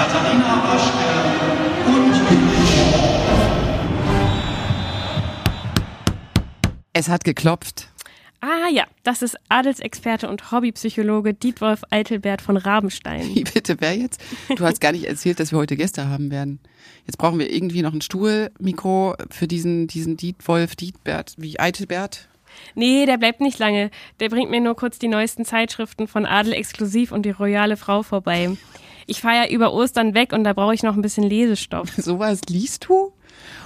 Katharina Waschke und Es hat geklopft. Ah ja, das ist Adelsexperte und Hobbypsychologe Dietwolf Eitelbert von Rabenstein. Wie bitte, wer jetzt? Du hast gar nicht erzählt, dass wir heute Gäste haben werden. Jetzt brauchen wir irgendwie noch einen Stuhl, Mikro für diesen, diesen Dietwolf, Dietbert, wie Eitelbert. Nee, der bleibt nicht lange. Der bringt mir nur kurz die neuesten Zeitschriften von Adel Exklusiv und die Royale Frau vorbei. Ich fahre ja über Ostern weg und da brauche ich noch ein bisschen Lesestoff. Sowas liest du?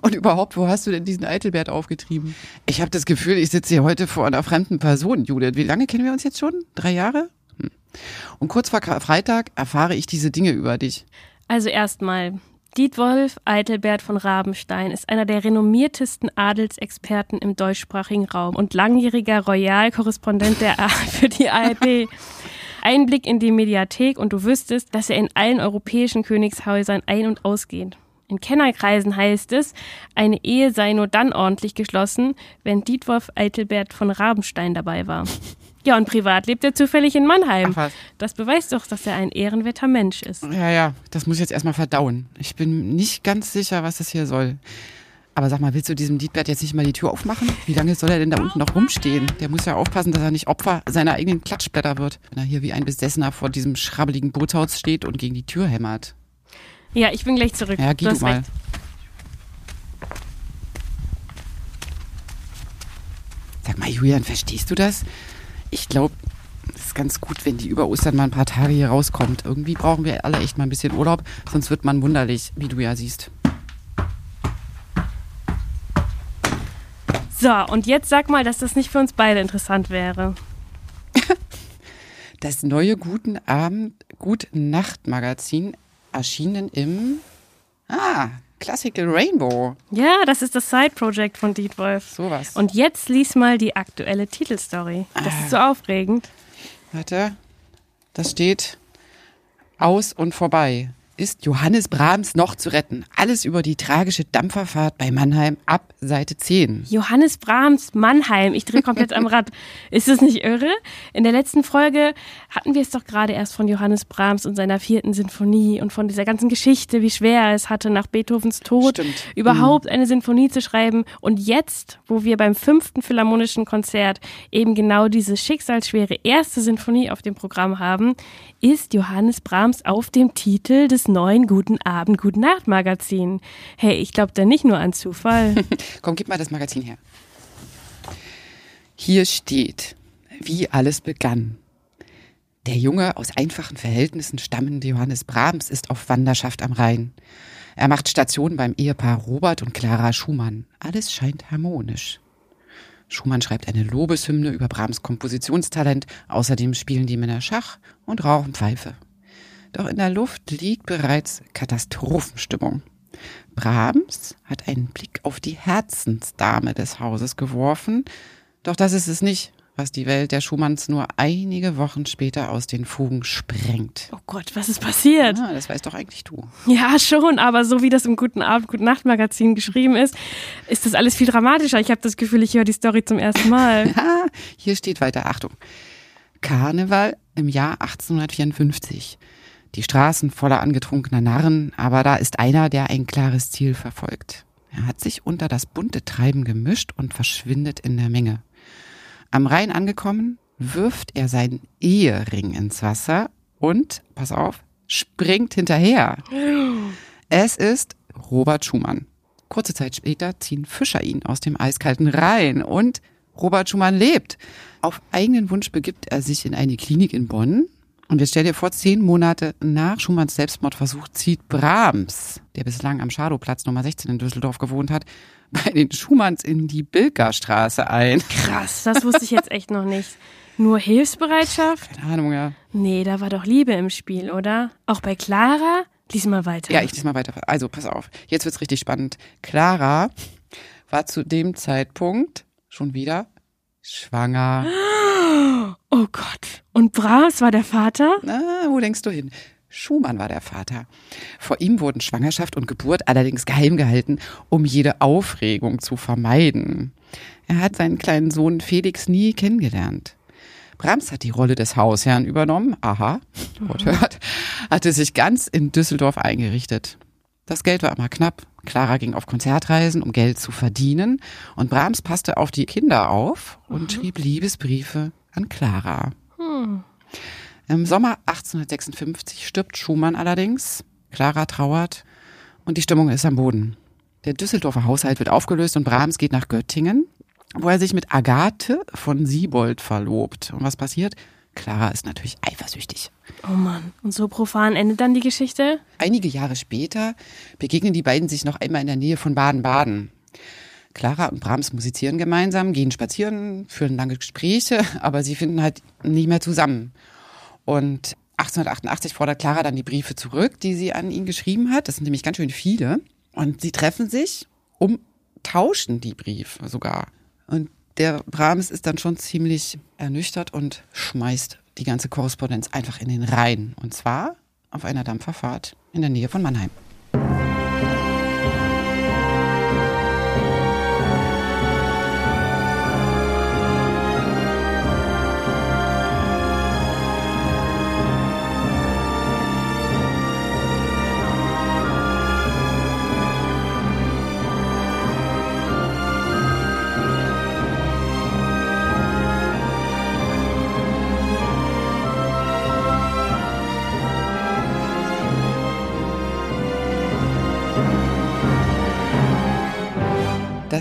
Und überhaupt, wo hast du denn diesen Eitelbert aufgetrieben? Ich habe das Gefühl, ich sitze hier heute vor einer fremden Person, Judith. Wie lange kennen wir uns jetzt schon? Drei Jahre? Hm. Und kurz vor Freitag erfahre ich diese Dinge über dich. Also erstmal, Dietwolf Eitelbert von Rabenstein ist einer der renommiertesten Adelsexperten im deutschsprachigen Raum und langjähriger Royalkorrespondent der A für die ARD. Einblick in die Mediathek und du wüsstest, dass er in allen europäischen Königshäusern ein- und ausgeht. In Kennerkreisen heißt es, eine Ehe sei nur dann ordentlich geschlossen, wenn Dietwolf Eitelbert von Rabenstein dabei war. Ja, und privat lebt er zufällig in Mannheim. Ach was. Das beweist doch, dass er ein ehrenwerter Mensch ist. Ja, ja, das muss ich jetzt erstmal verdauen. Ich bin nicht ganz sicher, was das hier soll. Aber sag mal, willst du diesem Dietbert jetzt nicht mal die Tür aufmachen? Wie lange soll er denn da unten noch rumstehen? Der muss ja aufpassen, dass er nicht Opfer seiner eigenen Klatschblätter wird, wenn er hier wie ein Besessener vor diesem schrabbeligen Bootshaus steht und gegen die Tür hämmert. Ja, ich bin gleich zurück. Ja, geh du du mal. recht. Sag mal, Julian, verstehst du das? Ich glaube, es ist ganz gut, wenn die über Ostern mal ein paar Tage hier rauskommt. Irgendwie brauchen wir alle echt mal ein bisschen Urlaub, sonst wird man wunderlich, wie du ja siehst. So, und jetzt sag mal, dass das nicht für uns beide interessant wäre. Das neue Guten Abend, Guten Nacht Magazin erschienen im Ah, Classical Rainbow. Ja, das ist das Side-Project von Dietwolf. Sowas. Und jetzt lies mal die aktuelle Titelstory. Das ist so Ah. aufregend. Warte, das steht aus und vorbei. Ist Johannes Brahms noch zu retten? Alles über die tragische Dampferfahrt bei Mannheim ab Seite 10. Johannes Brahms, Mannheim. Ich drehe komplett am Rad. Ist das nicht irre? In der letzten Folge hatten wir es doch gerade erst von Johannes Brahms und seiner vierten Sinfonie und von dieser ganzen Geschichte, wie schwer er es hatte, nach Beethovens Tod Stimmt. überhaupt eine Sinfonie zu schreiben. Und jetzt, wo wir beim fünften Philharmonischen Konzert eben genau diese schicksalsschwere erste Sinfonie auf dem Programm haben, ist Johannes Brahms auf dem Titel des neuen Guten Abend, Guten Nacht Magazin. Hey, ich glaube da nicht nur an Zufall. Komm, gib mal das Magazin her. Hier steht, wie alles begann. Der Junge aus einfachen Verhältnissen stammende Johannes Brahms ist auf Wanderschaft am Rhein. Er macht Station beim Ehepaar Robert und Clara Schumann. Alles scheint harmonisch. Schumann schreibt eine Lobeshymne über Brahms Kompositionstalent. Außerdem spielen die Männer Schach und rauchen Pfeife. Doch in der Luft liegt bereits Katastrophenstimmung. Brahms hat einen Blick auf die Herzensdame des Hauses geworfen, doch das ist es nicht, was die Welt der Schumanns nur einige Wochen später aus den Fugen sprengt. Oh Gott, was ist passiert? Ah, das weißt doch eigentlich du. Ja, schon, aber so wie das im Guten Abend, Guten Nacht Magazin geschrieben ist, ist das alles viel dramatischer. Ich habe das Gefühl, ich höre die Story zum ersten Mal. Hier steht weiter, Achtung. Karneval im Jahr 1854. Die Straßen voller angetrunkener Narren, aber da ist einer, der ein klares Ziel verfolgt. Er hat sich unter das bunte Treiben gemischt und verschwindet in der Menge. Am Rhein angekommen, wirft er seinen Ehering ins Wasser und, pass auf, springt hinterher. Es ist Robert Schumann. Kurze Zeit später ziehen Fischer ihn aus dem eiskalten Rhein und Robert Schumann lebt. Auf eigenen Wunsch begibt er sich in eine Klinik in Bonn. Und jetzt stell dir vor, zehn Monate nach Schumanns Selbstmordversuch zieht Brahms, der bislang am Schadowplatz Nummer 16 in Düsseldorf gewohnt hat, bei den Schumanns in die Bilkerstraße ein. Krass, das wusste ich jetzt echt noch nicht. Nur Hilfsbereitschaft? Keine Ahnung, ja. Nee, da war doch Liebe im Spiel, oder? Auch bei Clara? Lies mal weiter. Ja, ich lese mal weiter. Also, pass auf. Jetzt wird's richtig spannend. Clara war zu dem Zeitpunkt schon wieder schwanger. Oh Gott. Und Brahms war der Vater? Na, wo denkst du hin? Schumann war der Vater. Vor ihm wurden Schwangerschaft und Geburt allerdings geheim gehalten, um jede Aufregung zu vermeiden. Er hat seinen kleinen Sohn Felix nie kennengelernt. Brahms hat die Rolle des Hausherrn übernommen. Aha, Wort hört. Hatte sich ganz in Düsseldorf eingerichtet. Das Geld war immer knapp. Clara ging auf Konzertreisen, um Geld zu verdienen. Und Brahms passte auf die Kinder auf und schrieb Liebesbriefe an Clara. Im Sommer 1856 stirbt Schumann allerdings. Clara trauert und die Stimmung ist am Boden. Der Düsseldorfer Haushalt wird aufgelöst und Brahms geht nach Göttingen, wo er sich mit Agathe von Siebold verlobt. Und was passiert? Clara ist natürlich eifersüchtig. Oh Mann. Und so profan endet dann die Geschichte? Einige Jahre später begegnen die beiden sich noch einmal in der Nähe von Baden-Baden. Clara und Brahms musizieren gemeinsam, gehen spazieren, führen lange Gespräche, aber sie finden halt nicht mehr zusammen. Und 1888 fordert Clara dann die Briefe zurück, die sie an ihn geschrieben hat. Das sind nämlich ganz schön viele. Und sie treffen sich, umtauschen die Briefe sogar. Und der Brahms ist dann schon ziemlich ernüchtert und schmeißt die ganze Korrespondenz einfach in den Rhein. Und zwar auf einer Dampferfahrt in der Nähe von Mannheim.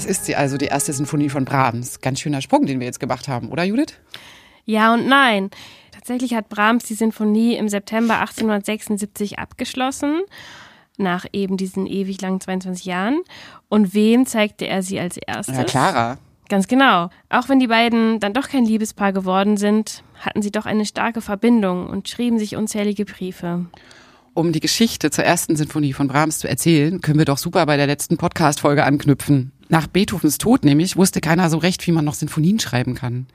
Das ist sie also, die erste Sinfonie von Brahms. Ganz schöner Sprung, den wir jetzt gemacht haben, oder Judith? Ja und nein. Tatsächlich hat Brahms die Sinfonie im September 1876 abgeschlossen, nach eben diesen ewig langen 22 Jahren. Und wem zeigte er sie als erstes? Ja, Clara. Ganz genau. Auch wenn die beiden dann doch kein Liebespaar geworden sind, hatten sie doch eine starke Verbindung und schrieben sich unzählige Briefe. Um die Geschichte zur ersten Sinfonie von Brahms zu erzählen, können wir doch super bei der letzten Podcast-Folge anknüpfen. Nach Beethovens Tod nämlich wusste keiner so recht, wie man noch Sinfonien schreiben kann.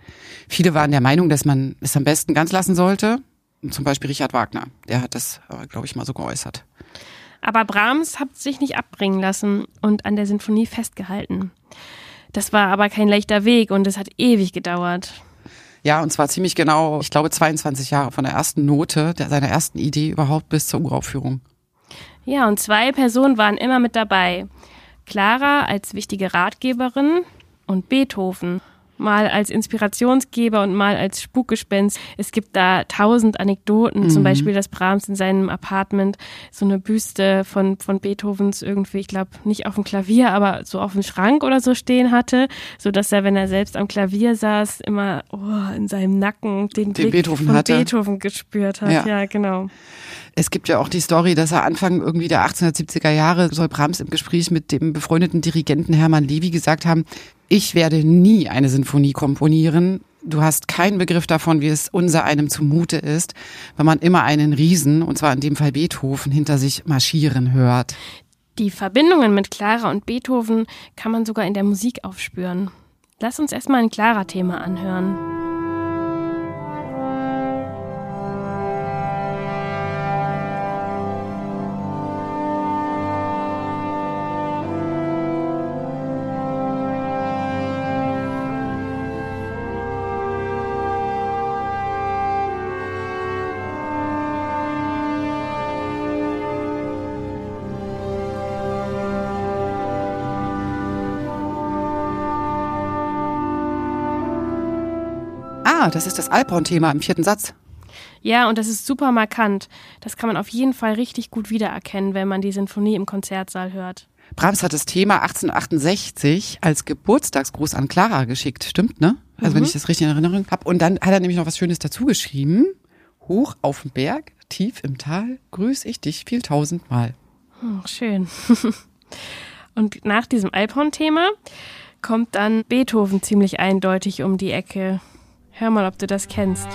Viele waren der Meinung, dass man es am besten ganz lassen sollte. Zum Beispiel Richard Wagner. Der hat das, glaube ich, mal so geäußert. Aber Brahms hat sich nicht abbringen lassen und an der Sinfonie festgehalten. Das war aber kein leichter Weg und es hat ewig gedauert. Ja, und zwar ziemlich genau, ich glaube, 22 Jahre von der ersten Note, der, seiner ersten Idee überhaupt bis zur Uraufführung. Ja, und zwei Personen waren immer mit dabei. Clara als wichtige Ratgeberin und Beethoven mal als Inspirationsgeber und mal als Spukgespenst. Es gibt da tausend Anekdoten, Mhm. zum Beispiel, dass Brahms in seinem Apartment so eine Büste von, von Beethovens irgendwie, ich glaube, nicht auf dem Klavier, aber so auf dem Schrank oder so stehen hatte, so dass er, wenn er selbst am Klavier saß, immer oh, in seinem Nacken den, Blick Beethoven von hatte. Beethoven gespürt hat. Ja. ja genau. Es gibt ja auch die Story, dass er Anfang irgendwie der 1870er Jahre soll Brahms im Gespräch mit dem befreundeten Dirigenten Hermann Levy gesagt haben, ich werde nie eine Sinfonie komponieren. Du hast keinen Begriff davon, wie es unser einem zumute ist, wenn man immer einen Riesen, und zwar in dem Fall Beethoven, hinter sich marschieren hört. Die Verbindungen mit Clara und Beethoven kann man sogar in der Musik aufspüren. Lass uns erstmal ein Clara-Thema anhören. Ah, das ist das Alphorn-Thema im vierten Satz. Ja, und das ist super markant. Das kann man auf jeden Fall richtig gut wiedererkennen, wenn man die Sinfonie im Konzertsaal hört. Brahms hat das Thema 1868 als Geburtstagsgruß an Clara geschickt, stimmt, ne? Also wenn ich das richtig in Erinnerung habe. Und dann hat er nämlich noch was Schönes dazu geschrieben. Hoch auf dem Berg, tief im Tal, grüß ich dich viel tausendmal. Hm, schön. und nach diesem Alphorn-Thema kommt dann Beethoven ziemlich eindeutig um die Ecke. Hör mal, ob du das kennst.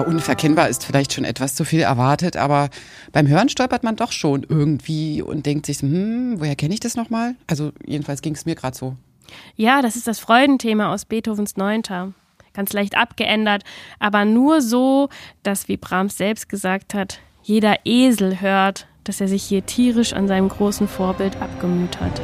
Unverkennbar ist vielleicht schon etwas zu viel erwartet, aber beim Hören stolpert man doch schon irgendwie und denkt sich, hm, woher kenne ich das nochmal? Also jedenfalls ging es mir gerade so. Ja, das ist das Freudenthema aus Beethovens Neunter. Ganz leicht abgeändert, aber nur so, dass, wie Brahms selbst gesagt hat, jeder Esel hört, dass er sich hier tierisch an seinem großen Vorbild abgemüht hat.